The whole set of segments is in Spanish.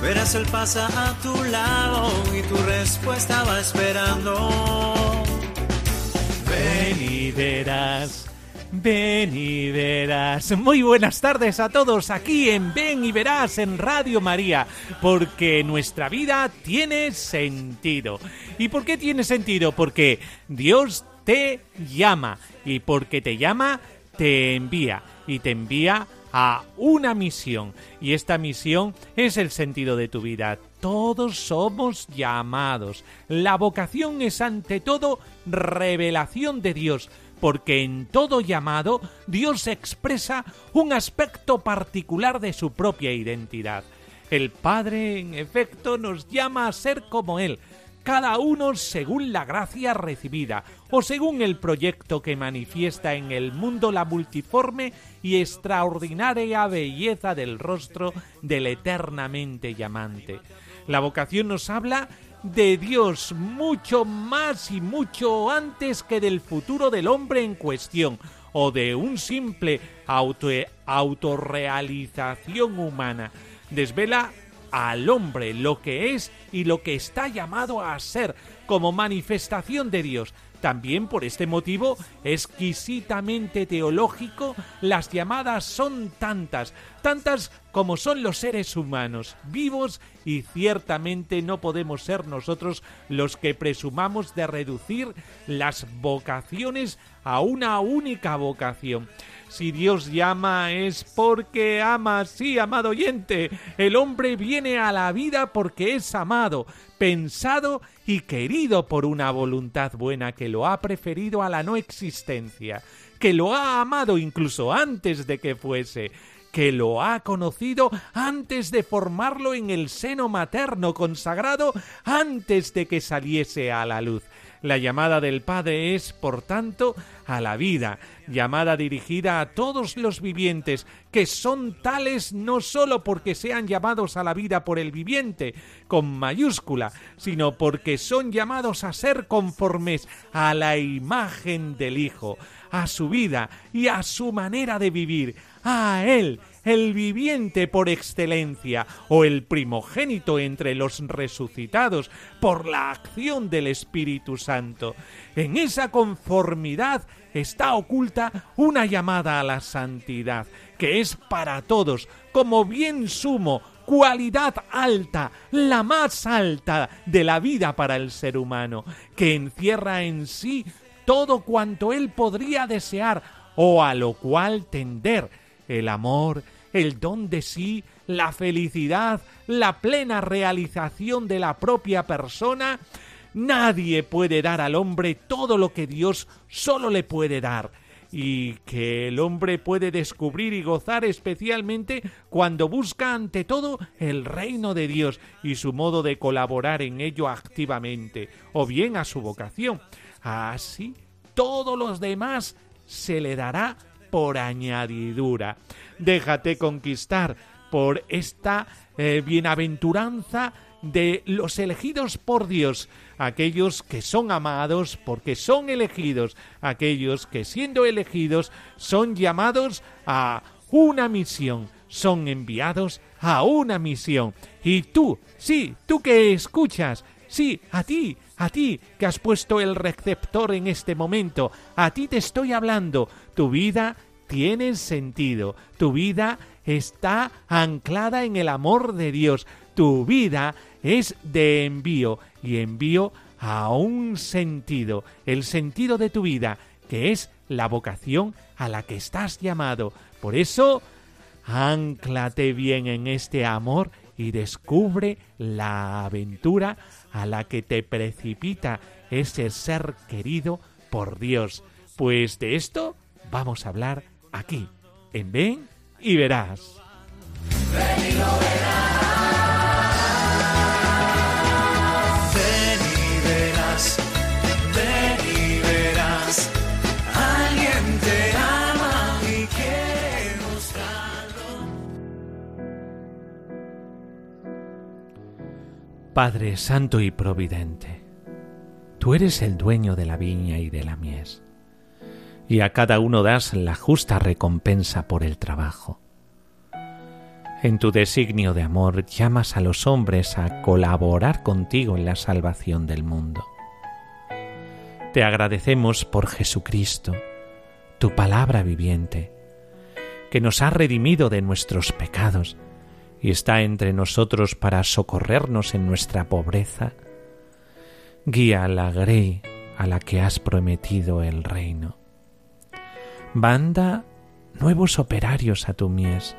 verás él pasa a tu lado y tu respuesta va esperando. Ven y verás. Ven y verás. Muy buenas tardes a todos aquí en Ven y verás en Radio María, porque nuestra vida tiene sentido. ¿Y por qué tiene sentido? Porque Dios te llama y porque te llama te envía y te envía a una misión y esta misión es el sentido de tu vida. Todos somos llamados. La vocación es ante todo revelación de Dios porque en todo llamado Dios expresa un aspecto particular de su propia identidad. El Padre, en efecto, nos llama a ser como Él, cada uno según la gracia recibida o según el proyecto que manifiesta en el mundo la multiforme y extraordinaria belleza del rostro del eternamente llamante. La vocación nos habla de Dios mucho más y mucho antes que del futuro del hombre en cuestión o de un simple auto autorrealización humana. Desvela al hombre lo que es y lo que está llamado a ser como manifestación de Dios. También por este motivo, exquisitamente teológico, las llamadas son tantas, tantas como son los seres humanos, vivos y ciertamente no podemos ser nosotros los que presumamos de reducir las vocaciones a una única vocación. Si Dios llama es porque ama, sí, amado oyente. El hombre viene a la vida porque es amado, pensado y querido por una voluntad buena que lo ha preferido a la no existencia, que lo ha amado incluso antes de que fuese, que lo ha conocido antes de formarlo en el seno materno consagrado, antes de que saliese a la luz. La llamada del Padre es, por tanto, a la vida, llamada dirigida a todos los vivientes, que son tales no sólo porque sean llamados a la vida por el viviente, con mayúscula, sino porque son llamados a ser conformes a la imagen del Hijo, a su vida y a su manera de vivir, a Él, el viviente por excelencia, o el primogénito entre los resucitados por la acción del Espíritu Santo. En esa conformidad está oculta una llamada a la santidad, que es para todos, como bien sumo, cualidad alta, la más alta de la vida para el ser humano, que encierra en sí todo cuanto él podría desear o a lo cual tender, el amor, el don de sí, la felicidad, la plena realización de la propia persona, nadie puede dar al hombre todo lo que Dios solo le puede dar y que el hombre puede descubrir y gozar especialmente cuando busca ante todo el reino de Dios y su modo de colaborar en ello activamente, o bien a su vocación. Así, todos los demás se le dará por añadidura. Déjate conquistar por esta eh, bienaventuranza de los elegidos por Dios, aquellos que son amados porque son elegidos, aquellos que siendo elegidos son llamados a una misión, son enviados a una misión. Y tú, sí, tú que escuchas, sí, a ti, a ti que has puesto el receptor en este momento, a ti te estoy hablando, tu vida tiene sentido, tu vida está anclada en el amor de Dios, tu vida es de envío y envío a un sentido, el sentido de tu vida, que es la vocación a la que estás llamado. Por eso, anclate bien en este amor y descubre la aventura a la que te precipita ese ser querido por Dios. Pues de esto vamos a hablar aquí, en Ven y Verás. Ven y lo verás. Ven y verás. Ven y verás. Alguien te ama y quiere mostrarlo. Padre Santo y Providente, tú eres el dueño de la viña y de la mies, y a cada uno das la justa recompensa por el trabajo. En tu designio de amor llamas a los hombres a colaborar contigo en la salvación del mundo. Te agradecemos por Jesucristo, tu palabra viviente, que nos ha redimido de nuestros pecados y está entre nosotros para socorrernos en nuestra pobreza. Guía a la grey a la que has prometido el reino. Banda nuevos operarios a tu mies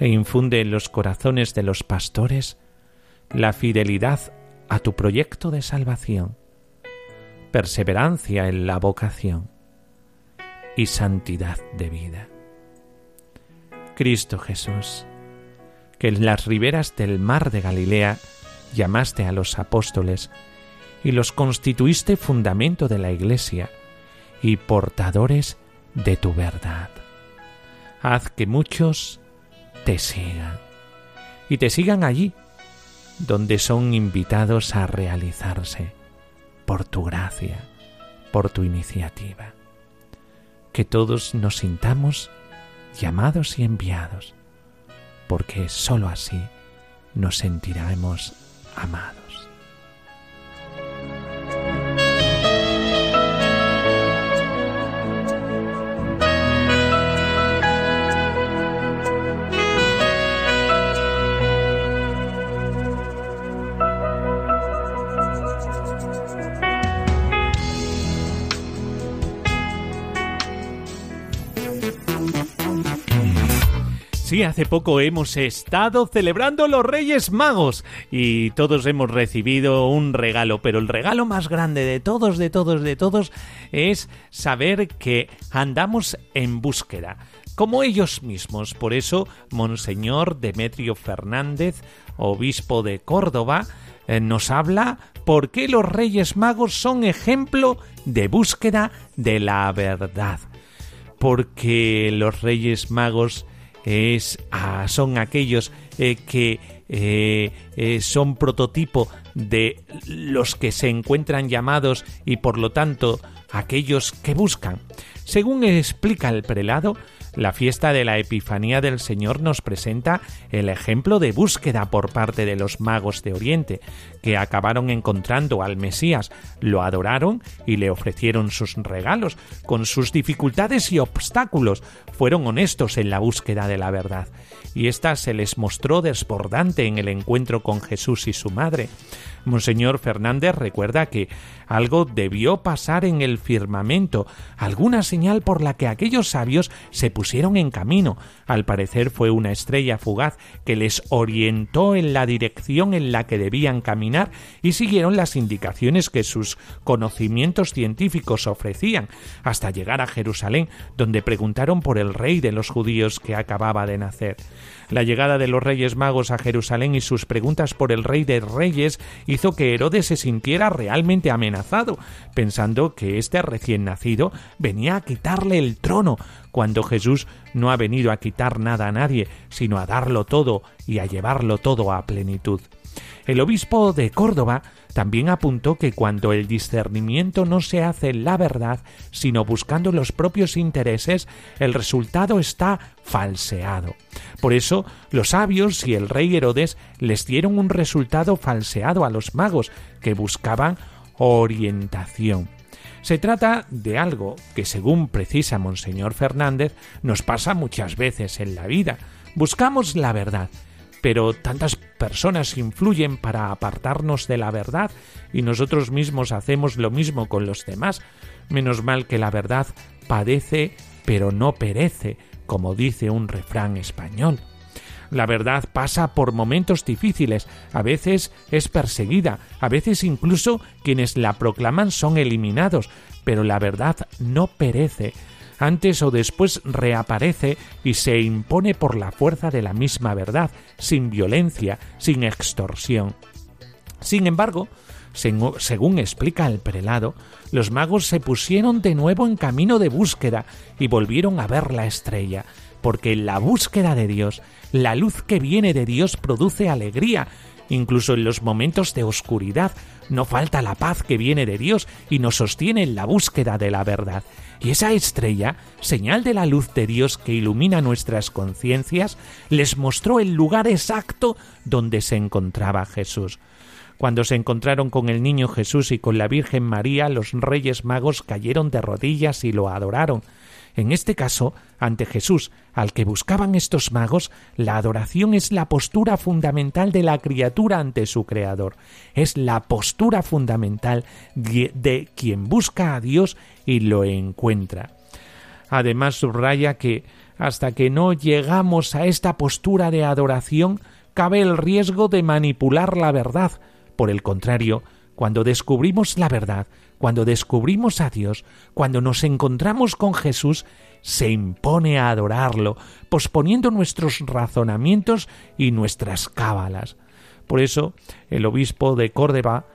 e infunde en los corazones de los pastores la fidelidad a tu proyecto de salvación, perseverancia en la vocación y santidad de vida. Cristo Jesús, que en las riberas del mar de Galilea llamaste a los apóstoles y los constituiste fundamento de la Iglesia y portadores de tu verdad. Haz que muchos te sigan y te sigan allí donde son invitados a realizarse por tu gracia, por tu iniciativa. Que todos nos sintamos llamados y enviados, porque sólo así nos sentiremos amados. Hace poco hemos estado celebrando los Reyes Magos y todos hemos recibido un regalo, pero el regalo más grande de todos, de todos, de todos es saber que andamos en búsqueda como ellos mismos. Por eso, Monseñor Demetrio Fernández, obispo de Córdoba, eh, nos habla por qué los Reyes Magos son ejemplo de búsqueda de la verdad. Porque los Reyes Magos es, ah, son aquellos eh, que eh, eh, son prototipo de los que se encuentran llamados y por lo tanto aquellos que buscan. Según explica el prelado, la fiesta de la Epifanía del Señor nos presenta el ejemplo de búsqueda por parte de los magos de Oriente, que acabaron encontrando al Mesías, lo adoraron y le ofrecieron sus regalos, con sus dificultades y obstáculos, fueron honestos en la búsqueda de la verdad, y ésta se les mostró desbordante en el encuentro con Jesús y su madre. Monseñor Fernández recuerda que algo debió pasar en el firmamento, alguna señal por la que aquellos sabios se pusieron en camino. Al parecer fue una estrella fugaz que les orientó en la dirección en la que debían caminar y siguieron las indicaciones que sus conocimientos científicos ofrecían, hasta llegar a Jerusalén, donde preguntaron por el rey de los judíos que acababa de nacer. La llegada de los Reyes Magos a Jerusalén y sus preguntas por el Rey de Reyes hizo que Herodes se sintiera realmente amenazado, pensando que este recién nacido venía a quitarle el trono, cuando Jesús no ha venido a quitar nada a nadie, sino a darlo todo y a llevarlo todo a plenitud. El obispo de Córdoba también apuntó que cuando el discernimiento no se hace en la verdad, sino buscando los propios intereses, el resultado está falseado. Por eso, los sabios y el rey Herodes les dieron un resultado falseado a los magos, que buscaban orientación. Se trata de algo que, según precisa Monseñor Fernández, nos pasa muchas veces en la vida. Buscamos la verdad, pero tantas personas influyen para apartarnos de la verdad y nosotros mismos hacemos lo mismo con los demás. Menos mal que la verdad padece, pero no perece, como dice un refrán español. La verdad pasa por momentos difíciles, a veces es perseguida, a veces incluso quienes la proclaman son eliminados, pero la verdad no perece. Antes o después reaparece y se impone por la fuerza de la misma verdad, sin violencia, sin extorsión. Sin embargo, según explica el prelado, los magos se pusieron de nuevo en camino de búsqueda y volvieron a ver la estrella, porque la búsqueda de Dios, la luz que viene de Dios produce alegría, incluso en los momentos de oscuridad, no falta la paz que viene de Dios y nos sostiene en la búsqueda de la verdad. Y esa estrella, señal de la luz de Dios que ilumina nuestras conciencias, les mostró el lugar exacto donde se encontraba Jesús. Cuando se encontraron con el niño Jesús y con la Virgen María, los reyes magos cayeron de rodillas y lo adoraron. En este caso, ante Jesús, al que buscaban estos magos, la adoración es la postura fundamental de la criatura ante su Creador. Es la postura fundamental de, quien busca a Dios y lo encuentra. Además, subraya que hasta que no llegamos a esta postura de adoración, cabe el riesgo de manipular la verdad. Por el contrario, cuando descubrimos la verdad, cuando descubrimos a Dios, cuando nos encontramos con Jesús, se impone a adorarlo, posponiendo nuestros razonamientos y nuestras cábalas. Por eso, el obispo de Córdoba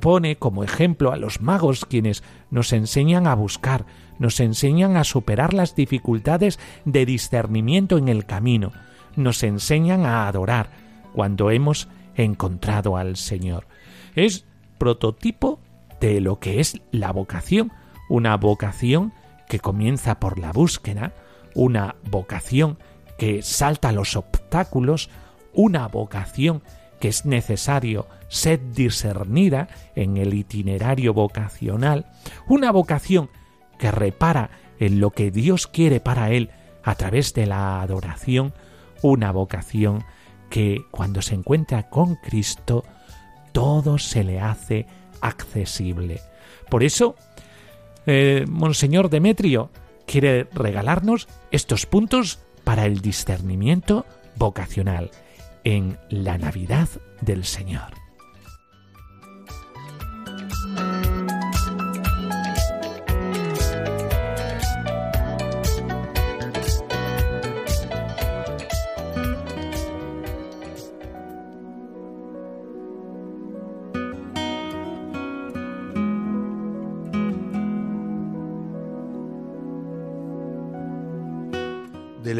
pone como ejemplo a los magos quienes nos enseñan a buscar, nos enseñan a superar las dificultades de discernimiento en el camino, nos enseñan a adorar cuando hemos encontrado al Señor. Es prototipo de lo que es la vocación, una vocación que comienza por la búsqueda, una vocación que salta los obstáculos, una vocación que es necesario ser discernida en el itinerario vocacional, una vocación que repara en lo que Dios quiere para él a través de la adoración, una vocación que cuando se encuentra con Cristo todo se le hace accesible. Por eso, eh, Monseñor Demetrio quiere regalarnos estos puntos para el discernimiento vocacional en la Navidad del Señor.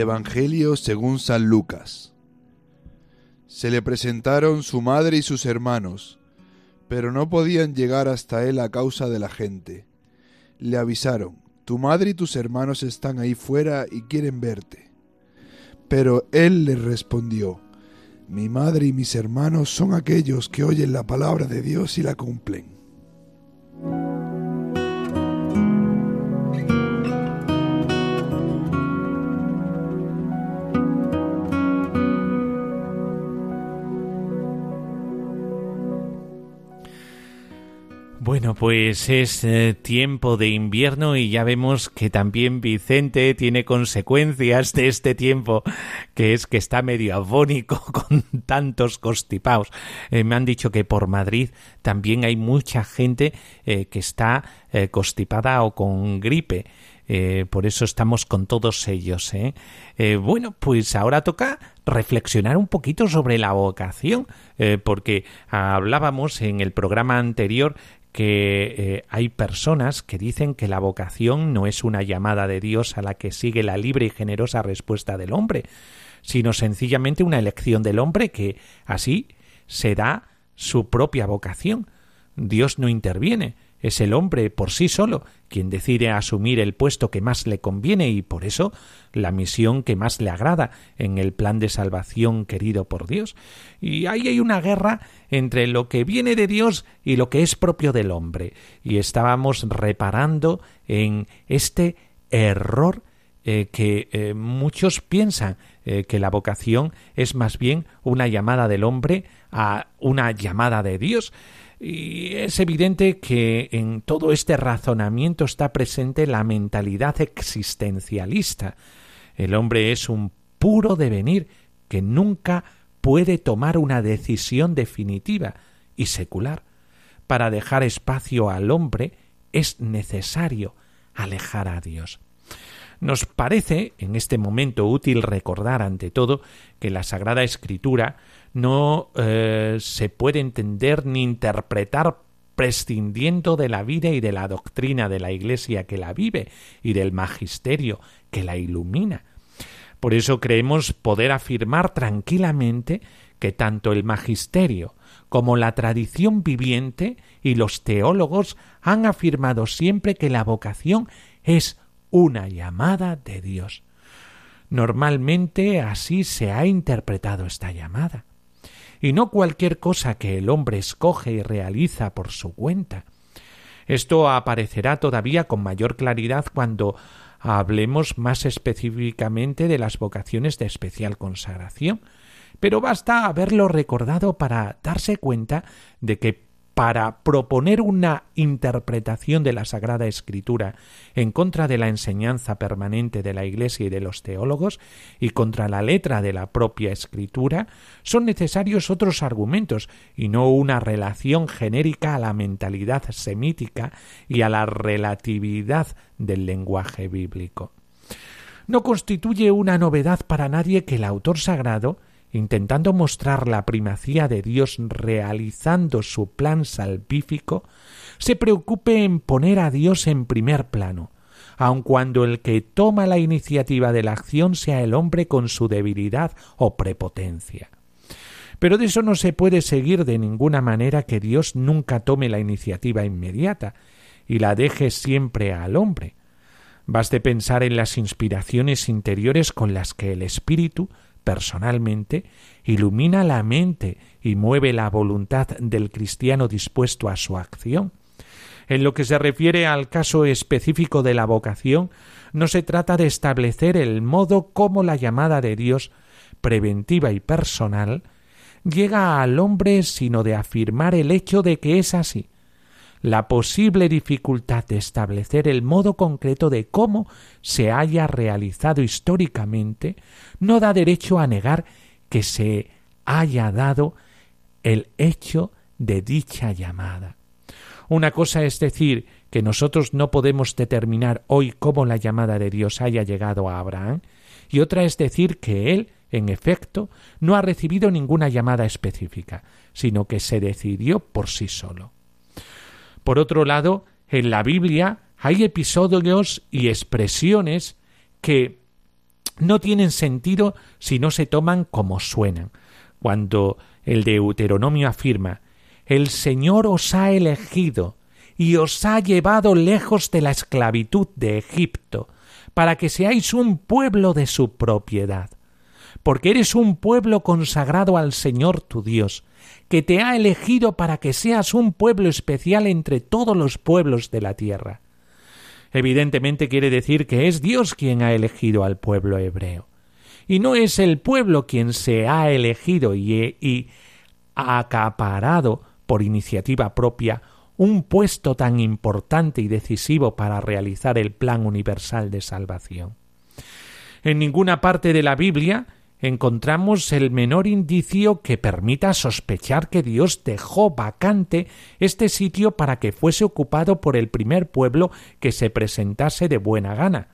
Evangelio según San Lucas. Se le presentaron su madre y sus hermanos, pero no podían llegar hasta él a causa de la gente. Le avisaron, tu madre y tus hermanos están ahí fuera y quieren verte. Pero él les respondió, mi madre y mis hermanos son aquellos que oyen la palabra de Dios y la cumplen. Pues es eh, tiempo de invierno y ya vemos que también Vicente tiene consecuencias de este tiempo, que es que está medio afónico con tantos constipados. Eh, me han dicho que por Madrid también hay mucha gente eh, que está constipada o con gripe. por eso estamos con todos ellos. bueno, pues ahora toca reflexionar un poquito sobre la vocación, porque hablábamos en el programa anterior que eh, hay personas que dicen que la vocación no es una llamada de Dios a la que sigue la libre y generosa respuesta del hombre, sino sencillamente una elección del hombre que así se da su propia vocación. Dios no interviene, es el hombre por sí solo quien decide asumir el puesto que más le conviene y por eso la misión que más le agrada en el plan de salvación querido por Dios. Y ahí hay una guerra entre lo que viene de Dios y lo que es propio del hombre. Y estábamos reparando en este error eh, que eh, muchos piensan eh, que la vocación es más bien una llamada del hombre a una llamada de Dios. Y es evidente que en todo este razonamiento está presente la mentalidad existencialista. El hombre es un puro devenir que nunca puede tomar una decisión definitiva y secular. Para dejar espacio al hombre es necesario alejar a Dios. Nos parece en este momento útil recordar ante todo que la Sagrada Escritura no eh, se puede entender ni interpretar prescindiendo de la vida y de la doctrina de la Iglesia que la vive y del magisterio que la ilumina. Por eso creemos poder afirmar tranquilamente que tanto el magisterio como la tradición viviente y los teólogos han afirmado siempre que la vocación es una llamada de Dios. Normalmente así se ha interpretado esta llamada. Y no cualquier cosa que el hombre escoge y realiza por su cuenta. Esto aparecerá todavía con mayor claridad cuando hablemos más específicamente de las vocaciones de especial consagración, pero basta haberlo recordado para darse cuenta de que para proponer una interpretación de la Sagrada Escritura en contra de la enseñanza permanente de la Iglesia y de los teólogos y contra la letra de la propia Escritura, son necesarios otros argumentos y no una relación genérica a la mentalidad semítica y a la relatividad del lenguaje bíblico. No constituye una novedad para nadie que el autor sagrado intentando mostrar la primacía de Dios realizando su plan salvífico, se preocupe en poner a Dios en primer plano, aun cuando el que toma la iniciativa de la acción sea el hombre con su debilidad o prepotencia. Pero de eso no se puede seguir de ninguna manera que Dios nunca tome la iniciativa inmediata y la deje siempre al hombre. Baste pensar en las inspiraciones interiores con las que el Espíritu personalmente, ilumina la mente y mueve la voluntad del cristiano dispuesto a su acción. En lo que se refiere al caso específico de la vocación, no se trata de establecer el modo como la llamada de Dios, preventiva y personal, llega al hombre, sino de afirmar el hecho de que es así, la posible dificultad de establecer el modo concreto de cómo se haya realizado históricamente no da derecho a negar que se haya dado el hecho de dicha llamada. Una cosa es decir que nosotros no podemos determinar hoy cómo la llamada de Dios haya llegado a Abraham, y otra es decir que él, en efecto, no ha recibido ninguna llamada específica, sino que se decidió por sí solo. Por otro lado, en la Biblia hay episodios y expresiones que no tienen sentido si no se toman como suenan. Cuando el Deuteronomio afirma El Señor os ha elegido y os ha llevado lejos de la esclavitud de Egipto, para que seáis un pueblo de su propiedad, porque eres un pueblo consagrado al Señor tu Dios, que te ha elegido para que seas un pueblo especial entre todos los pueblos de la tierra. Evidentemente quiere decir que es Dios quien ha elegido al pueblo hebreo. Y no es el pueblo quien se ha elegido y, y acaparado por iniciativa propia un puesto tan importante y decisivo para realizar el plan universal de salvación. En ninguna parte de la Biblia encontramos el menor indicio que permita sospechar que Dios dejó vacante este sitio para que fuese ocupado por el primer pueblo que se presentase de buena gana.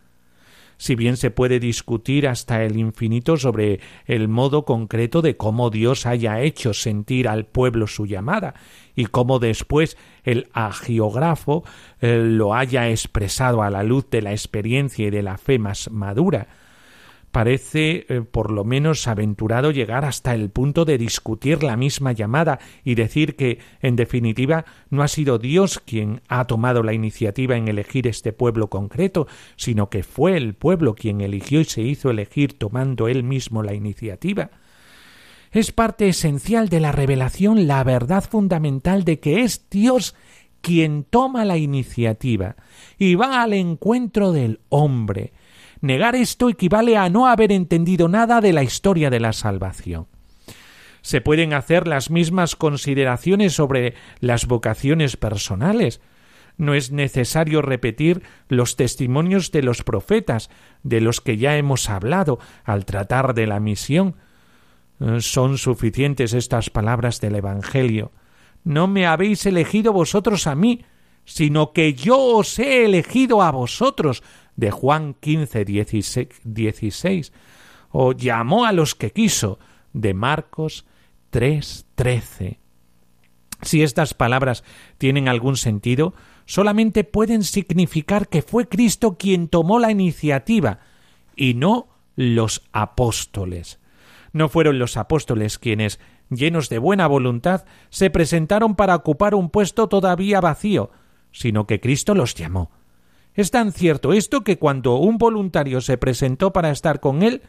Si bien se puede discutir hasta el infinito sobre el modo concreto de cómo Dios haya hecho sentir al pueblo su llamada, y cómo después el agiógrafo eh, lo haya expresado a la luz de la experiencia y de la fe más madura, parece eh, por lo menos aventurado llegar hasta el punto de discutir la misma llamada y decir que, en definitiva, no ha sido Dios quien ha tomado la iniciativa en elegir este pueblo concreto, sino que fue el pueblo quien eligió y se hizo elegir tomando él mismo la iniciativa. Es parte esencial de la revelación la verdad fundamental de que es Dios quien toma la iniciativa y va al encuentro del hombre, Negar esto equivale a no haber entendido nada de la historia de la salvación. Se pueden hacer las mismas consideraciones sobre las vocaciones personales. No es necesario repetir los testimonios de los profetas, de los que ya hemos hablado al tratar de la misión. Son suficientes estas palabras del Evangelio. No me habéis elegido vosotros a mí, sino que yo os he elegido a vosotros, de Juan 15, 16, o llamó a los que quiso de Marcos 3, 13. Si estas palabras tienen algún sentido, solamente pueden significar que fue Cristo quien tomó la iniciativa y no los apóstoles. No fueron los apóstoles quienes, llenos de buena voluntad, se presentaron para ocupar un puesto todavía vacío, sino que Cristo los llamó. Es tan cierto esto que cuando un voluntario se presentó para estar con él,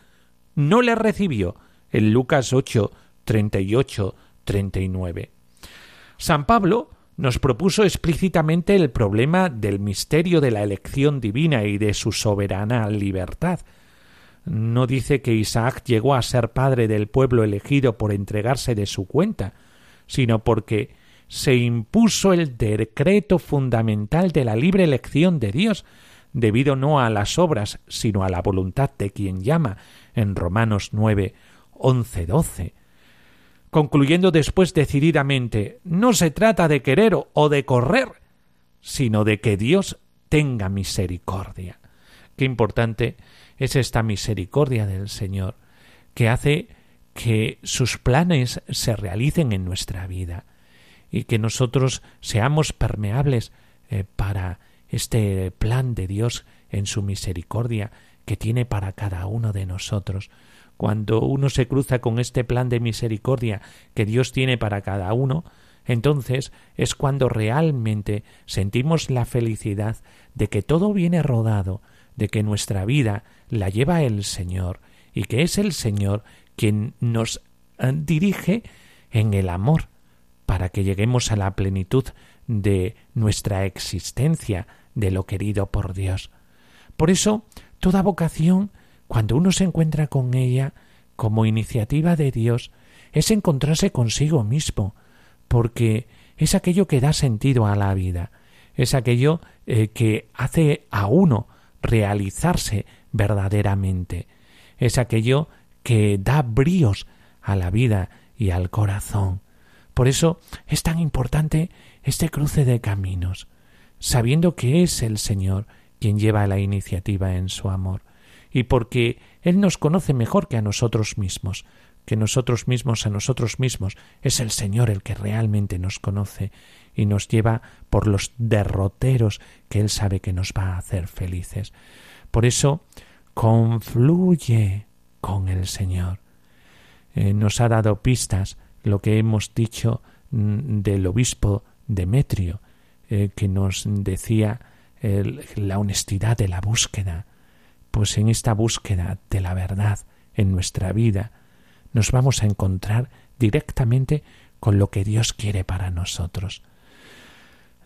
no le recibió. En Lucas 8, 38, 39. San Pablo nos propuso explícitamente el problema del misterio de la elección divina y de su soberana libertad. No dice que Isaac llegó a ser padre del pueblo elegido por entregarse de su cuenta, sino porque se impuso el decreto fundamental de la libre elección de Dios, debido no a las obras, sino a la voluntad de quien llama, en Romanos 9, 11, 12. Concluyendo después decididamente, no se trata de querer o de correr, sino de que Dios tenga misericordia. Qué importante es esta misericordia del Señor, que hace que sus planes se realicen en nuestra vida y que nosotros seamos permeables eh, para este plan de Dios en su misericordia que tiene para cada uno de nosotros. Cuando uno se cruza con este plan de misericordia que Dios tiene para cada uno, entonces es cuando realmente sentimos la felicidad de que todo viene rodado, de que nuestra vida la lleva el Señor y que es el Señor quien nos eh, dirige en el amor para que lleguemos a la plenitud de nuestra existencia, de lo querido por Dios. Por eso, toda vocación, cuando uno se encuentra con ella, como iniciativa de Dios, es encontrarse consigo mismo, porque es aquello que da sentido a la vida, es aquello eh, que hace a uno realizarse verdaderamente, es aquello que da bríos a la vida y al corazón. Por eso es tan importante este cruce de caminos, sabiendo que es el Señor quien lleva la iniciativa en su amor, y porque Él nos conoce mejor que a nosotros mismos, que nosotros mismos a nosotros mismos, es el Señor el que realmente nos conoce y nos lleva por los derroteros que Él sabe que nos va a hacer felices. Por eso, confluye con el Señor. Eh, nos ha dado pistas lo que hemos dicho mm, del obispo Demetrio, eh, que nos decía la honestidad de la búsqueda. Pues en esta búsqueda de la verdad en nuestra vida nos vamos a encontrar directamente con lo que Dios quiere para nosotros.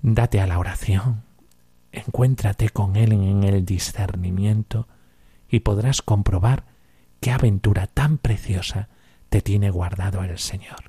Date a la oración, encuéntrate con Él en el discernimiento y podrás comprobar qué aventura tan preciosa te tiene guardado el Señor.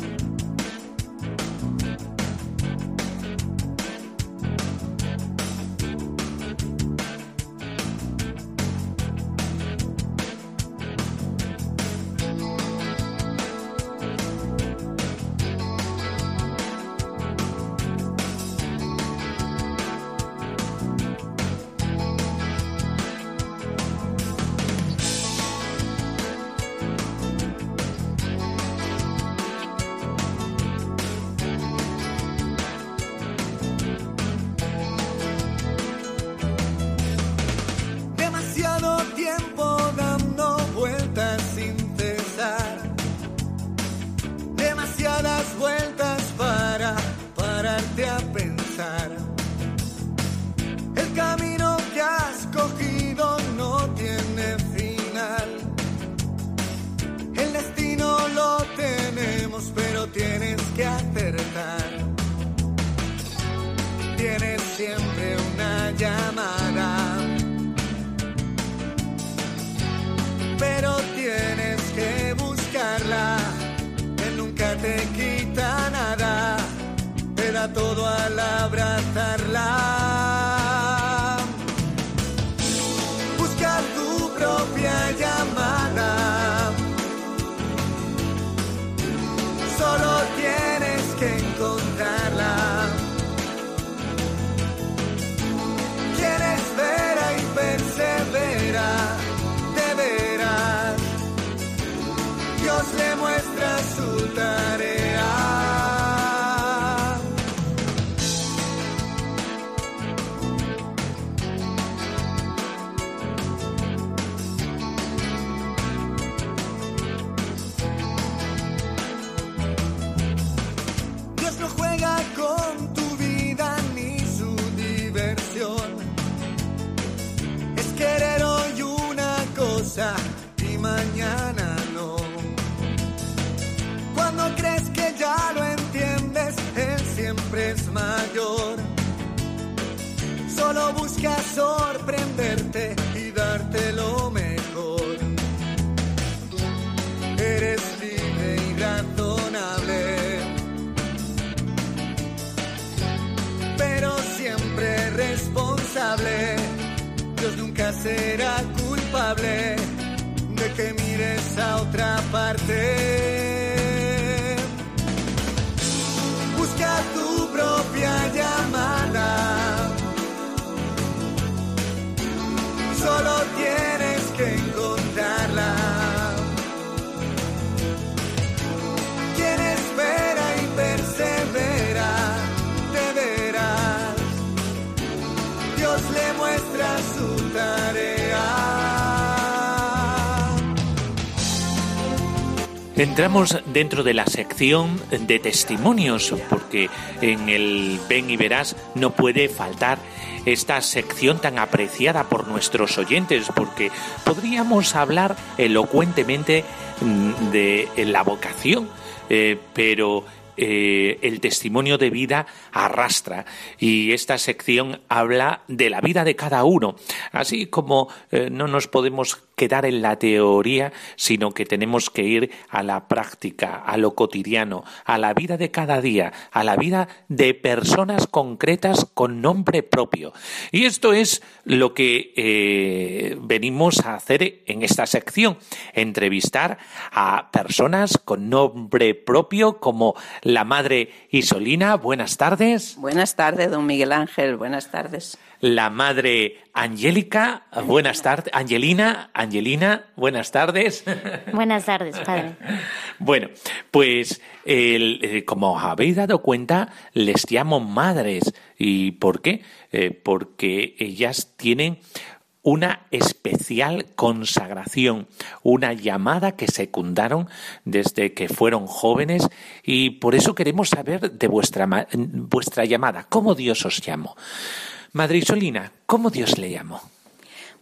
todo al abrazarla. De que mires a otra parte. Entramos dentro de la sección de testimonios, porque en el Ven y Verás no puede faltar esta sección tan apreciada por nuestros oyentes, porque podríamos hablar elocuentemente mm, de la vocación, eh, pero eh, el testimonio de vida arrastra y esta sección habla de la vida de cada uno. Así como eh, no nos podemos quedar en la teoría, sino que tenemos que ir a la práctica, a lo cotidiano, a la vida de cada día, a la vida de personas concretas con nombre propio. Y esto es lo que eh, venimos a hacer en esta sección, entrevistar a personas con nombre propio como la madre Isolina. Buenas tardes. Buenas tardes, don Miguel Ángel. Buenas tardes. La madre Angélica. Buenas tardes. Angelina. Angelina. Buenas tardes. Buenas tardes, padre. Bueno, pues eh, como habéis dado cuenta, les llamo madres. ¿Y por qué? Eh, porque ellas tienen una especial consagración, una llamada que secundaron desde que fueron jóvenes y por eso queremos saber de vuestra, vuestra llamada, cómo Dios os llamó. Madre Isolina, ¿cómo Dios le llamó?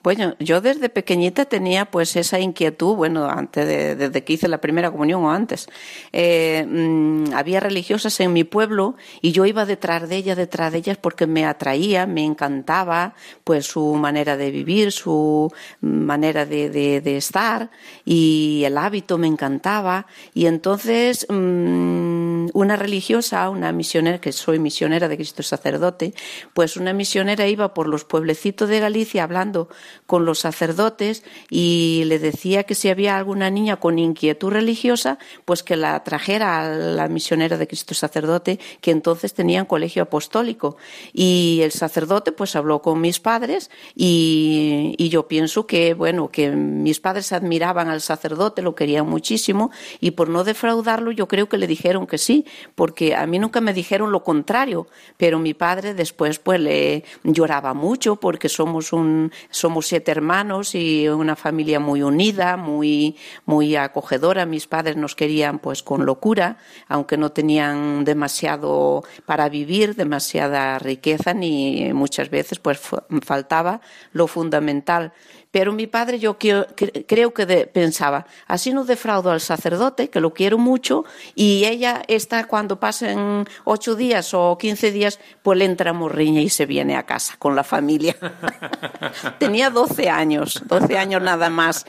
Bueno, yo desde pequeñita tenía pues esa inquietud, bueno, antes de, desde que hice la primera comunión o antes. Eh, mm, había religiosas en mi pueblo y yo iba detrás de ellas, detrás de ellas porque me atraía, me encantaba pues su manera de vivir, su manera de, de- de estar y el hábito me encantaba. Y entonces mm, una religiosa, una misionera, que soy misionera de Cristo sacerdote, pues una misionera iba por los pueblecitos de Galicia hablando con los sacerdotes y le decía que si había alguna niña con inquietud religiosa, pues que la trajera a la misionera de Cristo sacerdote, que entonces tenían colegio apostólico. Y el sacerdote pues habló con mis padres y, y yo pienso que, bueno, que mis padres admiraban al sacerdote, lo querían muchísimo y por no defraudarlo yo creo que le dijeron que sí, porque a mí nunca me dijeron lo contrario, pero mi padre después pues le lloraba mucho porque somos un somos siete hermanos y una familia muy unida, muy muy acogedora. Mis padres nos querían pues con locura, aunque no tenían demasiado para vivir, demasiada riqueza ni muchas veces pues faltaba lo fundamental. Pero mi padre yo que- cre- creo que de- pensaba, así no defraudo al sacerdote, que lo quiero mucho, y ella está cuando pasen ocho días o quince días, pues le entra morriña y se viene a casa con la familia. Tenía 12 años, 12 años nada más.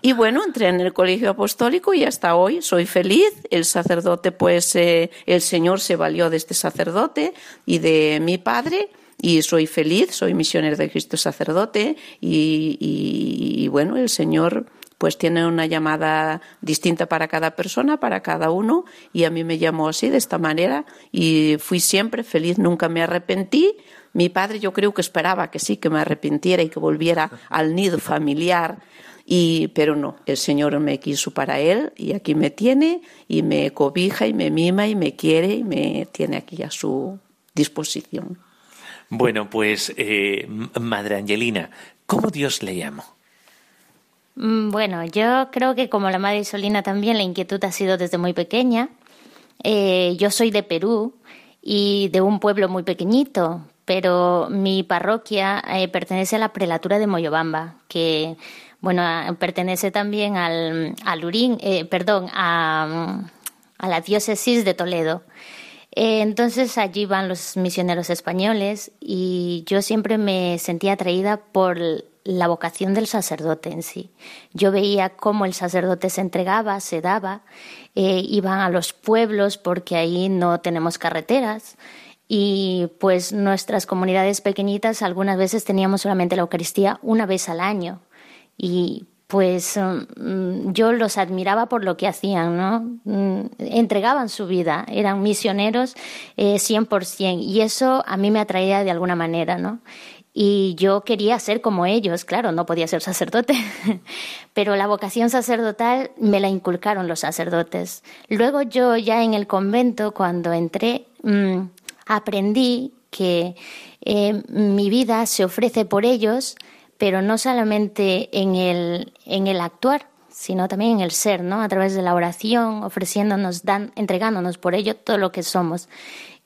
Y bueno, entré en el colegio apostólico y hasta hoy soy feliz. El sacerdote, pues eh, el Señor se valió de este sacerdote y de mi padre y soy feliz, soy misionero de Cristo sacerdote y, y- bueno, el Señor pues tiene una llamada distinta para cada persona, para cada uno y a mí me llamó así, de esta manera y fui siempre feliz, nunca me arrepentí. Mi padre yo creo que esperaba que sí, que me arrepintiera y que volviera al nido familiar. Y, pero no, el Señor me quiso para Él y aquí me tiene y me cobija y me mima y me quiere y me tiene aquí a su disposición. Bueno, pues, eh, Madre Angelina, ¿cómo Dios le llamó? Mm, Bueno, yo creo que como la madre Isolina también la inquietud ha sido desde muy pequeña. Eh, yo soy de Perú y de un pueblo muy pequeñito, pero mi parroquia eh, pertenece a la prelatura de Moyobamba, que bueno, pertenece también al, al eh, perdón, a, a, la diócesis de Toledo. Eh, entonces allí van los misioneros españoles y yo siempre me sentía atraída por la vocación del sacerdote en sí. Yo veía cómo el sacerdote se entregaba, se daba, eh, iban a los pueblos porque ahí no tenemos carreteras y pues nuestras comunidades pequeñitas algunas veces teníamos solamente la Eucaristía una vez al año y pues mm, yo los admiraba por lo que hacían, ¿no? Mm, entregaban su vida, eran misioneros eh, 100% y eso a mí me atraía de alguna manera, ¿no? Y yo quería ser como ellos, claro, no podía ser sacerdote, pero la vocación sacerdotal me la inculcaron los sacerdotes. Luego yo ya en el convento, cuando entré, mm, aprendí que eh, mi vida se ofrece por ellos, pero no solamente en el, en el actuar, sino también en el ser, ¿no? A través de la oración, ofreciéndonos, dan, entregándonos por ello todo lo que somos.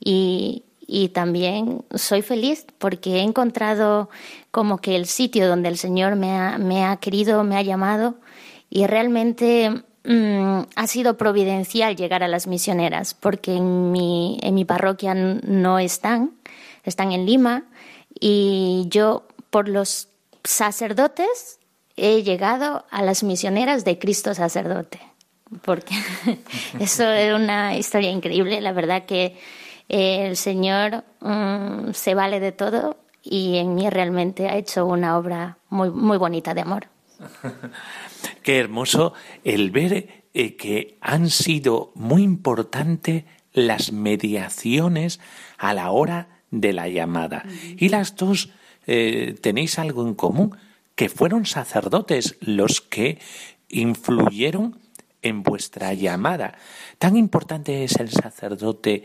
Y, y también soy feliz porque he encontrado como que el sitio donde el Señor me ha, me ha querido, me ha llamado y realmente mm, ha sido providencial llegar a las misioneras porque en mi, en mi parroquia no están, están en Lima y yo por los sacerdotes he llegado a las misioneras de Cristo sacerdote, porque eso es una historia increíble, la verdad que eh, el Señor um, se vale de todo y en mí realmente ha hecho una obra muy, muy bonita de amor. Qué hermoso el ver eh, que han sido muy importantes las mediaciones a la hora de la llamada. Y las dos eh, tenéis algo en común, que fueron sacerdotes los que influyeron en vuestra llamada. Tan importante es el sacerdote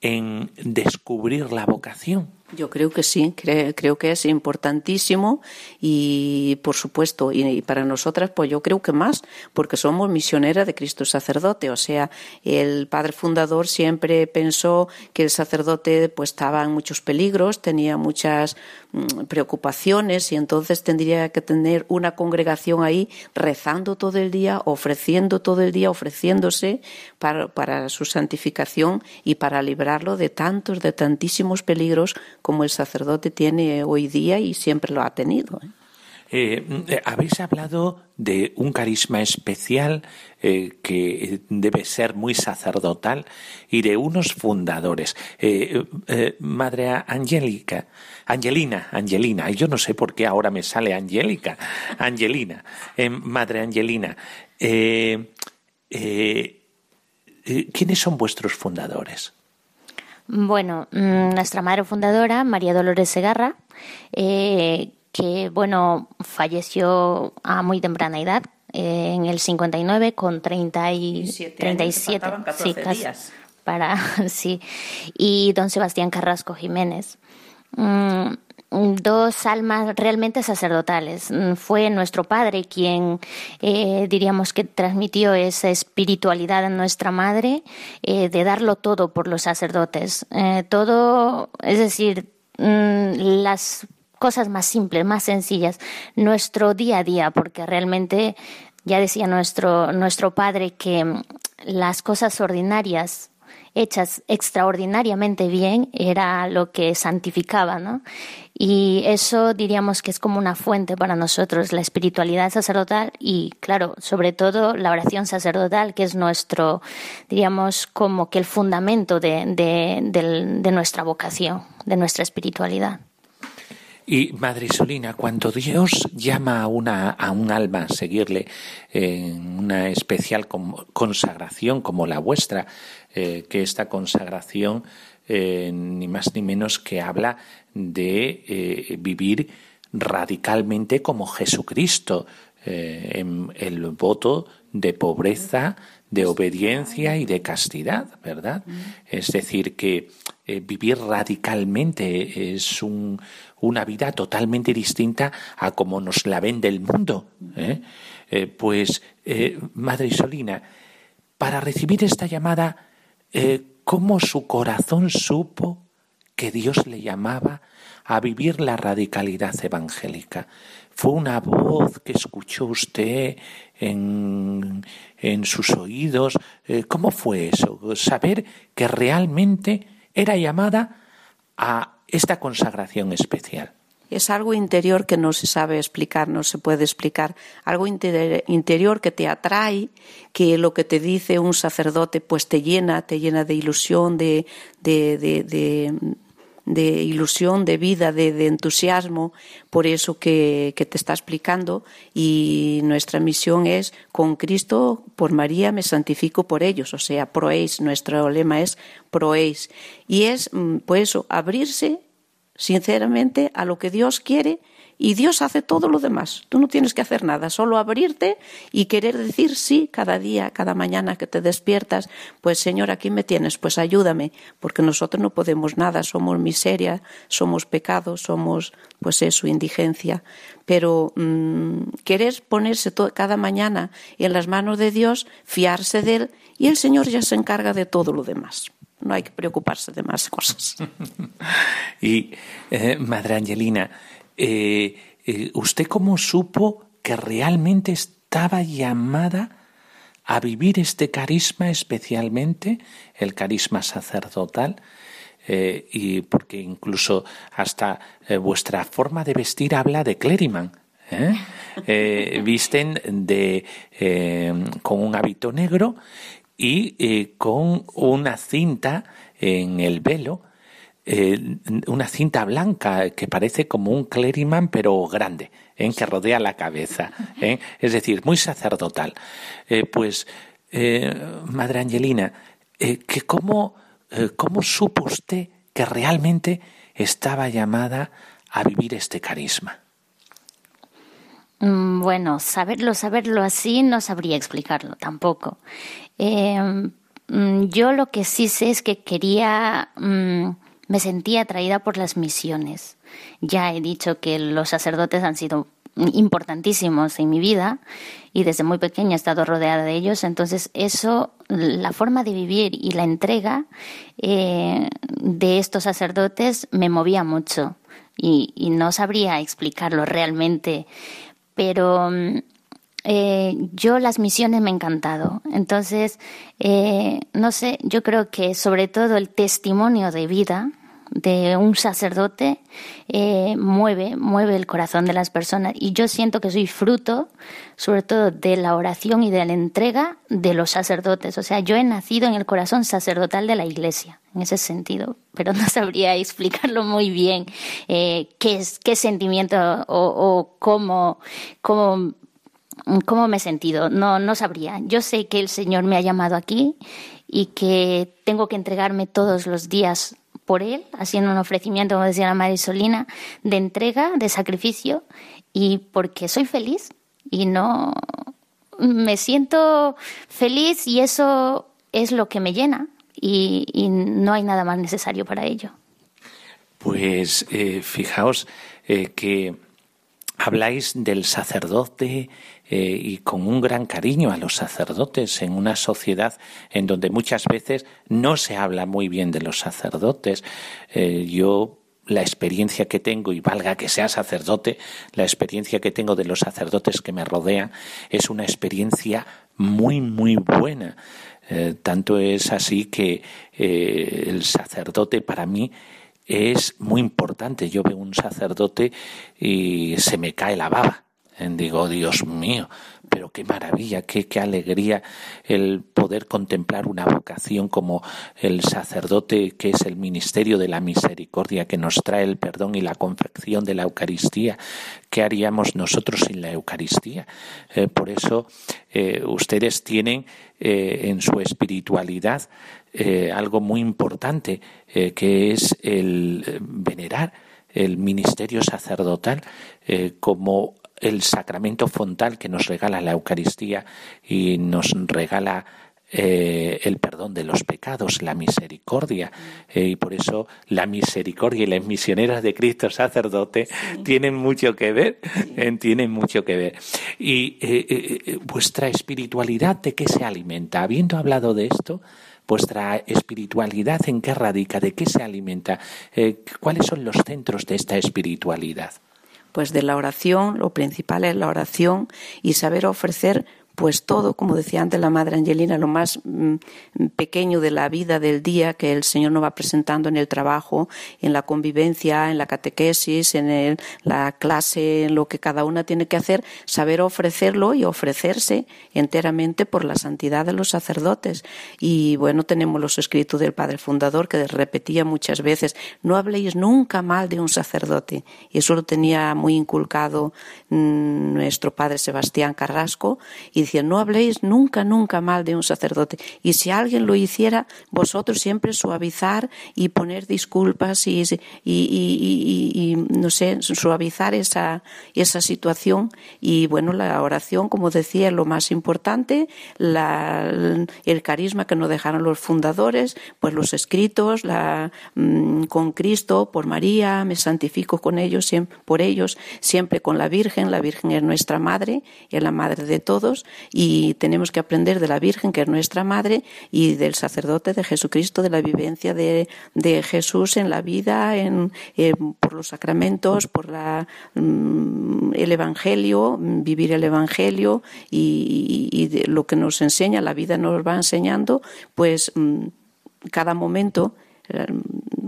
en descubrir la vocación. Yo creo que sí, creo, que es importantísimo y, por supuesto, y, para nosotras, pues yo creo que más, porque somos misioneras de Cristo sacerdote. O sea, el padre fundador siempre pensó que el sacerdote pues estaba en muchos peligros, tenía muchas mm, preocupaciones y entonces tendría que tener una congregación ahí rezando todo el día, ofreciendo todo el día, ofreciéndose para, para su santificación y para librarlo de tantos, de tantísimos peligros como el sacerdote tiene hoy día y siempre lo ha tenido. ¿eh? Eh, habéis hablado de un carisma especial eh, que debe ser muy sacerdotal y de unos fundadores. Madre Angélica, Angelina, Angelina, yo no sé por qué ahora me sale Angélica, Angelina, Madre Angelina. ¿Quiénes son vuestros fundadores? Bueno, mm, nuestra madre fundadora, María Dolores Segarra, eh, que bueno, falleció a muy temprana edad, eh, en el 59 con 30 y 37, sí, días. para sí, y don Sebastián Carrasco Jiménez. Mm, dos almas realmente sacerdotales. Mm, fue nuestro padre quien, eh, diríamos que transmitió esa espiritualidad a nuestra madre eh, de darlo todo por los sacerdotes. Eh, todo, es decir, mm, las cosas más simples, más sencillas, nuestro día a día, porque realmente ya decía nuestro, nuestro padre que mm, las cosas ordinarias hechas extraordinariamente bien era lo que santificaba, ¿no? Y eso diríamos que es como una fuente para nosotros, la espiritualidad sacerdotal y, claro, sobre todo la oración sacerdotal, que es nuestro, diríamos, como que el fundamento de, de, nuestra vocación, de nuestra espiritualidad. Y Madre Solina, cuando Dios llama a, una, a un alma a seguirle en una especial consagración como la vuestra, eh, que esta consagración eh, ni más ni menos que habla de eh, vivir radicalmente como Jesucristo, en el voto de pobreza, de obediencia y de castidad, ¿verdad? Es decir, que vivir radicalmente es una vida totalmente distinta a como nos la vende el mundo. pues, Madre Solina, para recibir esta llamada, eh, cómo su corazón supo que Dios le llamaba a vivir la radicalidad evangélica. Fue una voz que escuchó usted en, en sus oídos. Eh, ¿Cómo fue eso? Saber que realmente era llamada a esta consagración especial. Es algo interior que no se sabe explicar, no se puede explicar. Algo interior que te atrae, que lo que te dice un sacerdote pues te llena, te llena de ilusión, de, de, ilusión, de vida, de, entusiasmo por eso que, te está explicando. Y nuestra misión es, con Cristo, por María, me santifico por ellos. O sea, proéis, nuestro lema es proéis. Y es, pues abrirse sinceramente a lo que Dios quiere y Dios hace todo lo demás. Tú no tienes que hacer nada, solo abrirte y querer decir sí cada día, cada mañana que te despiertas, pues Señor, aquí me tienes, pues ayúdame, porque nosotros no podemos nada, somos miseria, somos pecado, somos pues eso, indigencia. Pero mmm, querer ponerse cada mañana en las manos de Dios, fiarse de Él y el Señor ya se encarga de todo lo demás no hay que preocuparse de más cosas. y, eh, Madre Angelina, eh, eh, ¿usted cómo supo que realmente estaba llamada a vivir este carisma especialmente, el carisma sacerdotal? y porque incluso hasta vuestra forma de vestir habla de clériman. visten de, con un hábito negro y eh, con una cinta en el velo, eh, una cinta blanca que parece como un clériman pero grande, en ¿eh? que rodea la cabeza, es decir, muy sacerdotal. pues, Madre Angelina, que cómo, ¿cómo supo usted que realmente estaba llamada a vivir este carisma? Mm, bueno, saberlo, saberlo así no sabría explicarlo tampoco. Em, mm, yo lo que sí sé es que quería, mm, me sentía atraída por las misiones. Ya he dicho que los sacerdotes han sido importantísimos en mi vida y desde muy pequeña he estado rodeada de ellos. Entonces eso, la forma de vivir y la entrega eh, de estos sacerdotes me movía mucho y, y no sabría explicarlo realmente pero mm, eh, yo las misiones me han encantado. Entonces, eh, no sé, yo creo que sobre todo el testimonio de vida de un sacerdote eh, mueve, mueve el corazón de las personas. Y yo siento que soy fruto, sobre todo, de la oración y de la entrega de los sacerdotes. O sea, yo he nacido en el corazón sacerdotal de la iglesia, en ese sentido, pero no sabría explicarlo muy bien qué, es, qué sentimiento o, o cómo, cómo ¿Cómo me he sentido? No, no sabría. Yo sé que el Señor me ha llamado aquí y que tengo que entregarme todos los días por él, haciendo un ofrecimiento, como decía la Madre Solina, de entrega, de sacrificio, y porque soy feliz y no me siento feliz y eso es lo que me llena y, no hay nada más necesario para ello. Pues eh, fijaos eh, que habláis del sacerdote eh, y con un gran cariño a los sacerdotes en una sociedad en donde muchas veces no se habla muy bien de los sacerdotes. Eh, yo la experiencia que tengo, y valga que sea sacerdote, la experiencia que tengo de los sacerdotes que me rodean es una experiencia muy, muy buena. Eh, tanto es así que el sacerdote para mí es muy importante. Yo veo un sacerdote y se me cae la baba. Digo, Dios mío, pero qué maravilla, qué, alegría el poder contemplar una vocación como el sacerdote, que es el ministerio de la misericordia, que nos trae el perdón y la confección de la Eucaristía. ¿Qué haríamos nosotros sin la Eucaristía? Eh, por eso eh, ustedes tienen eh, en su espiritualidad algo muy importante, que es el venerar el ministerio sacerdotal como el sacramento fontal que nos regala la Eucaristía y nos regala eh, el perdón de los pecados, la misericordia. Eh, y por eso la misericordia y las misioneras de Cristo sacerdote tienen mucho que ver, eh, tienen mucho que ver. Y vuestra espiritualidad, ¿de qué se alimenta? Habiendo hablado de esto, vuestra espiritualidad, ¿en qué radica? ¿De qué se alimenta? ¿Cuáles son los centros de esta espiritualidad? Pues de la oración, lo principal es la oración y saber ofrecer pues todo, como decía antes la Madre Angelina, lo más mm, pequeño de la vida del día que el Señor nos va presentando en el trabajo, en la convivencia, en la catequesis, en la clase, en lo que cada una tiene que hacer, saber ofrecerlo y ofrecerse enteramente por la santidad de los sacerdotes. Y bueno, tenemos los escritos del Padre Fundador que repetía muchas veces, no habléis nunca mal de un sacerdote. Y eso lo tenía muy inculcado mm, nuestro Padre Sebastián Carrasco no habléis nunca, nunca mal de un sacerdote. Y si alguien lo hiciera, vosotros siempre suavizar y poner disculpas y, y, no sé, suavizar esa, esa situación. Y bueno, la oración, como decía, es lo más importante, el carisma que nos dejaron los fundadores, pues los escritos, la, mm, con Cristo, por María, me santifico con ellos, siempre, por ellos, siempre con la Virgen. La Virgen es nuestra madre, es la madre de todos y tenemos que aprender de la Virgen, que es nuestra madre, y del sacerdote de Jesucristo, de la vivencia de, Jesús en la vida, en, por los sacramentos, por la, mm, el Evangelio, vivir el Evangelio y, lo que nos enseña, la vida nos va enseñando, pues mm, cada momento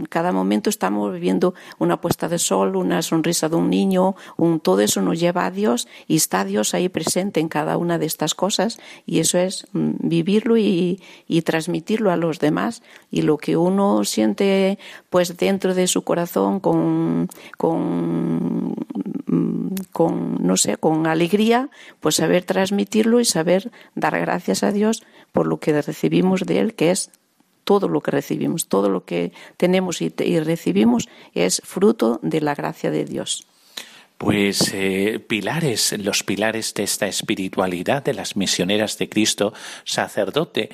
cada momento estamos viviendo una puesta de sol, una sonrisa de un niño, todo eso nos lleva a Dios y está Dios ahí presente en cada una de estas cosas y eso es mm, vivirlo y, transmitirlo a los demás. Y lo que uno siente pues dentro de su corazón con, con mm, con no sé con alegría pues saber transmitirlo y saber dar gracias a Dios por lo que recibimos de él que es todo lo que recibimos, todo lo que tenemos y, recibimos es fruto de la gracia de Dios. Pues eh, pilares, los pilares de esta espiritualidad de las misioneras de Cristo sacerdote,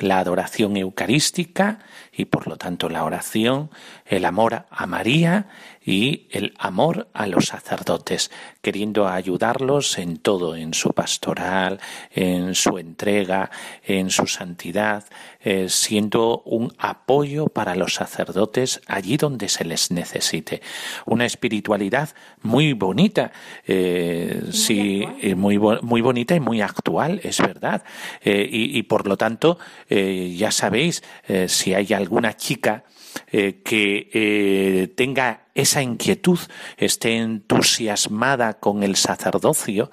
la adoración eucarística y por lo tanto la oración, el amor a María y el amor a los sacerdotes, queriendo ayudarlos en todo, en su pastoral, en su entrega, en su santidad, eh, siendo un apoyo para los sacerdotes allí donde se les necesite. Una espiritualidad muy bonita, eh, sí, eh, muy, muy bonita y muy actual, es verdad. y, y, por lo tanto, ya sabéis, si hay alguna chica eh, que eh, tenga esa inquietud, esté entusiasmada con el sacerdocio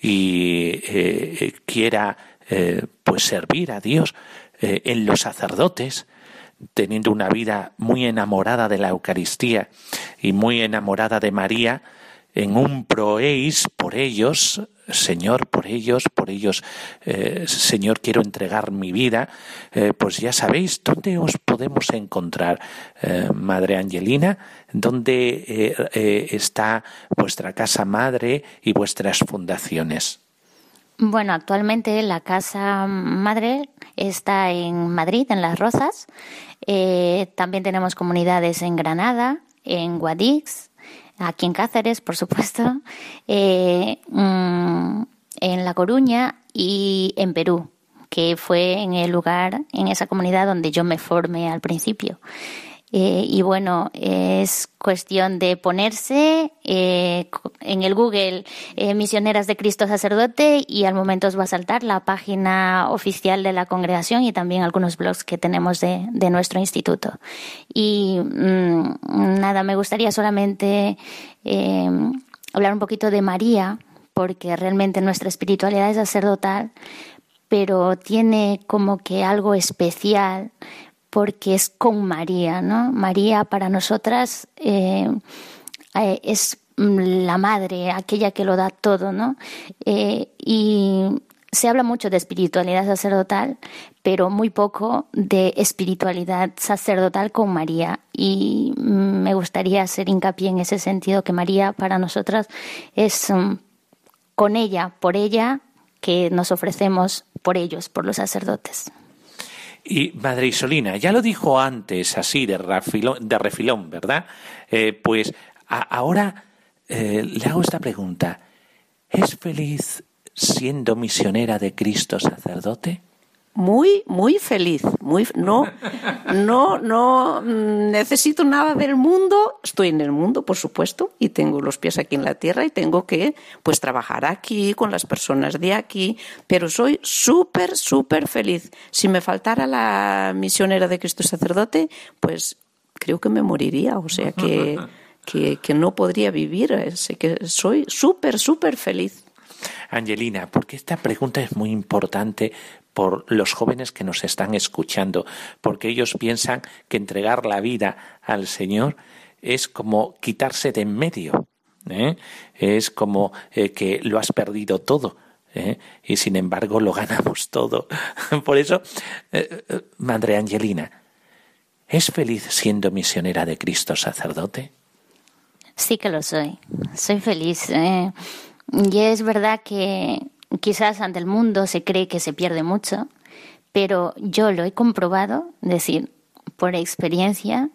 y eh, quiera pues servir a Dios en los sacerdotes, teniendo una vida muy enamorada de la Eucaristía y muy enamorada de María, en un proeis por ellos, Señor, por ellos, por ellos, eh, Señor, quiero entregar mi vida, eh, pues ya sabéis dónde os podemos encontrar, eh, Madre Angelina, dónde está vuestra casa madre y vuestras fundaciones. Bueno, actualmente la casa madre está en Madrid, en Las Rozas. también tenemos comunidades en Granada, en Guadix, aquí en Cáceres, por supuesto, eh, mm, en La Coruña y en Perú, que fue en el lugar, en esa comunidad donde yo me formé al principio. Eh, y bueno, es cuestión de ponerse eh, en el Google eh, Misioneras de Cristo Sacerdote y al momento os va a saltar la página oficial de la congregación y también algunos blogs que tenemos de, nuestro instituto. Y mm, nada, me gustaría solamente hablar un poquito de María, porque realmente nuestra espiritualidad es sacerdotal, pero tiene como que algo especial porque es con María, ¿no? María para nosotras eh, eh, es la madre, aquella que lo da todo, ¿no? Eh, y se habla mucho de espiritualidad sacerdotal, pero muy poco de espiritualidad sacerdotal con María. Y me gustaría hacer hincapié en ese sentido, que María para nosotras es mm, con ella, por ella, que nos ofrecemos por ellos, por los sacerdotes. Y Madre Isolina, ya lo dijo antes así de refilón, de refilón ¿verdad? Eh, pues ahora eh, le hago esta pregunta. ¿Es feliz siendo misionera de Cristo sacerdote? Muy, muy feliz. Muy, no, no, no necesito nada del mundo. Estoy en el mundo, por supuesto, y tengo los pies aquí en la tierra y tengo que, pues, trabajar aquí con las personas de aquí. Pero soy súper, súper feliz. Si me faltara la misionera de Cristo sacerdote, pues creo que me moriría. O sea que, que, que no podría vivir. Sé que soy súper, súper feliz. Angelina, porque esta pregunta es muy importante por los jóvenes que nos están escuchando, porque ellos piensan que entregar la vida al Señor es como quitarse de en medio, ¿eh? es como eh, que lo has perdido todo. ¿eh? Y sin embargo lo ganamos todo. Por eso, Madre Angelina, ¿es feliz siendo misionera de Cristo sacerdote? Sí que lo soy. Soy feliz. Y es verdad que quizás ante el mundo se cree que se pierde mucho, pero yo lo he comprobado, es decir, por experiencia,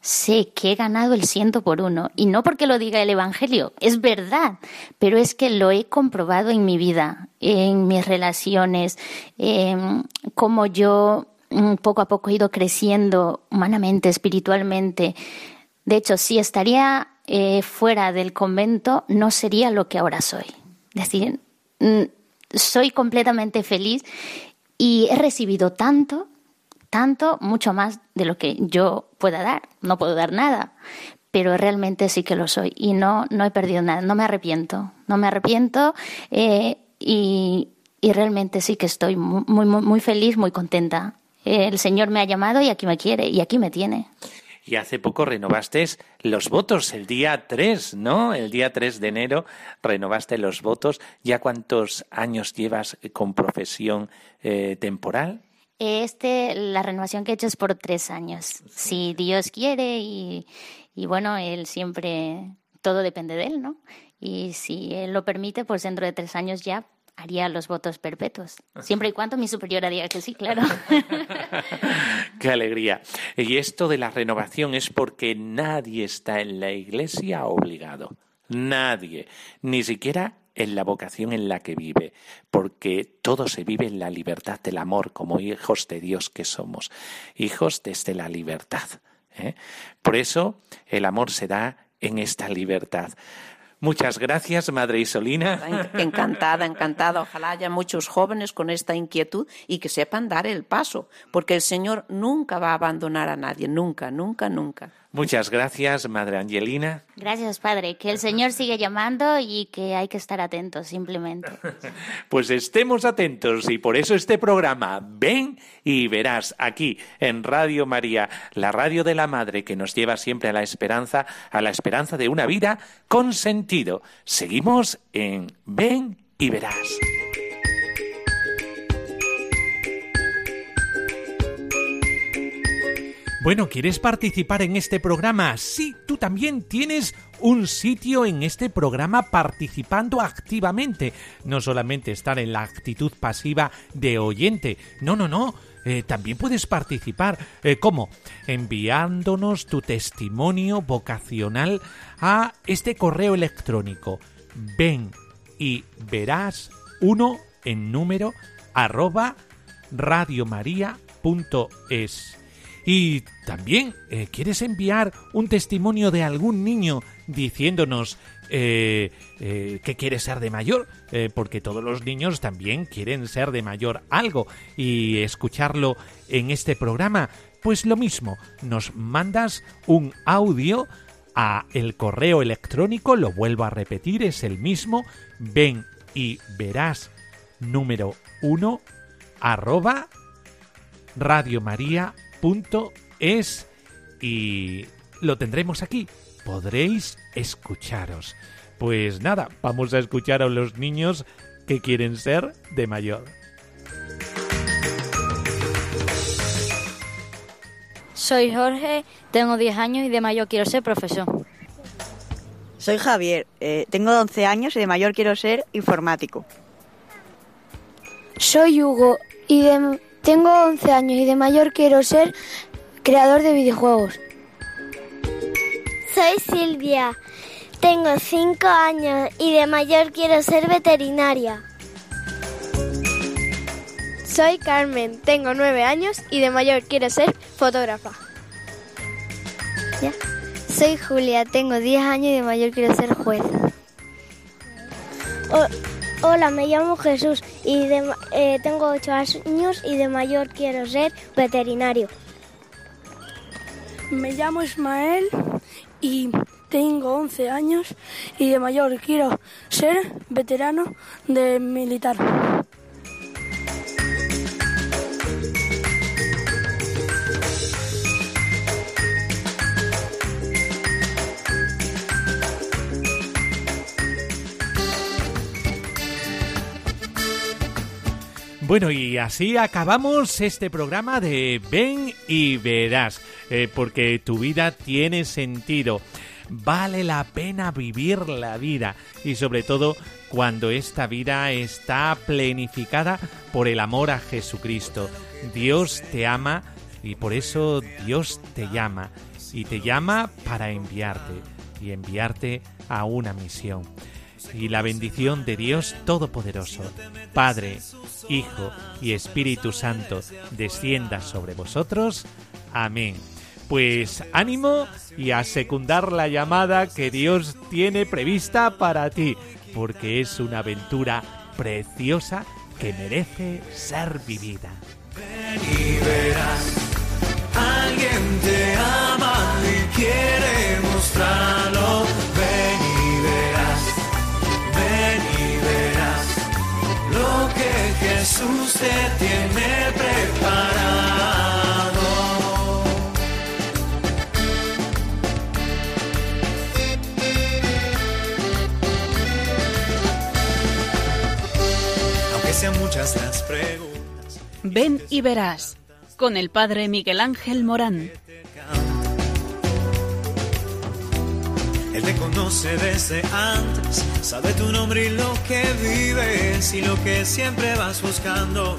sé que he ganado el ciento por uno. Y no porque lo diga el Evangelio, es verdad, pero es que lo he comprobado en mi vida, en mis relaciones, en cómo yo mm, poco a poco he ido creciendo humanamente, espiritualmente. De hecho, si estaría eh, fuera del convento, no sería lo que ahora soy. Es decir, soy completamente feliz y he recibido tanto, tanto, mucho más de lo que yo pueda dar. No puedo dar nada, pero realmente sí que lo soy y no, no he perdido nada, no me arrepiento, no me arrepiento eh, y, y, realmente sí que estoy muy, muy feliz, muy contenta. El Señor me ha llamado y aquí me quiere y aquí me tiene. Y hace poco renovaste los votos, el día 3, ¿no? El día 3 de enero renovaste los votos. ¿Ya cuántos años llevas con profesión eh, temporal? Este, la renovación que he hecho es por tres años. Si Dios quiere y, y bueno, Él siempre, todo depende de Él, ¿no? Y si Él lo permite, pues dentro de tres años ya haría los votos perpetuos, siempre y cuando mi superiora diga que sí, claro. Qué alegría. Y esto de la renovación es porque nadie está en la iglesia obligado. Nadie. Ni siquiera en la vocación en la que vive, porque todo se vive en la libertad del amor, como hijos de Dios que somos, hijos desde la libertad. ¿eh? Por eso el amor se da en esta libertad. Muchas gracias, Madre Isolina. Encantada, encantada. Ojalá haya muchos jóvenes con esta inquietud y que sepan dar el paso, porque el Señor nunca va a abandonar a nadie, nunca, nunca, nunca. Muchas gracias, Madre Angelina. Gracias, Padre. Que el Señor sigue llamando y que hay que estar atentos, simplemente. Pues estemos atentos y por eso este programa, ven y verás aquí en Radio María, la radio de la Madre que nos lleva siempre a la esperanza, a la esperanza de una vida con sentido. Seguimos en Ven y verás. Bueno, ¿quieres participar en este programa? Sí, tú también tienes un sitio en este programa participando activamente. No solamente estar en la actitud pasiva de oyente. No, no, no. Eh, también puedes participar. Eh, ¿Cómo? Enviándonos tu testimonio vocacional a este correo electrónico. Ven y verás uno en número arroba radiomaria.es. Y también, eh, ¿quieres enviar un testimonio de algún niño diciéndonos eh, eh, que quiere ser de mayor? porque todos los niños también quieren ser de mayor algo y escucharlo en este programa. Pues lo mismo, nos mandas un audio a el correo electrónico, lo vuelvo a repetir, es el mismo, ven y verás número uno arroba radiomaria.com es y lo tendremos aquí. Podréis escucharos. Pues nada, vamos a escuchar a los niños que quieren ser de mayor. Soy Jorge, tengo 10 años y de mayor quiero ser profesor. Soy Javier, eh, tengo 11 años y de mayor quiero ser informático. Soy Hugo y de- tengo 11 años y de mayor quiero ser creador de videojuegos. Soy Silvia, tengo 5 años y de mayor quiero ser veterinaria. Soy Carmen, tengo 9 años y de mayor quiero ser fotógrafa. Soy Julia, tengo 10 años y de mayor quiero ser juez. Hola, me llamo Jesús y eh, tengo 8 años y de mayor quiero ser veterinario. Me llamo Ismael y tengo 11 años y de mayor quiero ser veterano de militar. Bueno, y así acabamos este programa de Ven y Verás, eh, porque tu vida tiene sentido. Vale la pena vivir la vida y sobre todo cuando esta vida está plenificada por el amor a Jesucristo. Dios te ama y por eso Dios te llama y te llama para enviarte y enviarte a una misión y la bendición de Dios Todopoderoso, Padre, Hijo y Espíritu Santo, descienda sobre vosotros. Amén. Pues ánimo y a secundar la llamada que Dios tiene prevista para ti, porque es una aventura preciosa que merece ser vivida. Ven y verás, alguien te ama y quiere mostrarlo. Lo que Jesús te tiene preparado. Aunque sean muchas las preguntas. Ven y verás con el padre Miguel Ángel Morán. Él te conoce desde antes, sabe tu nombre y lo que vives y lo que siempre vas buscando.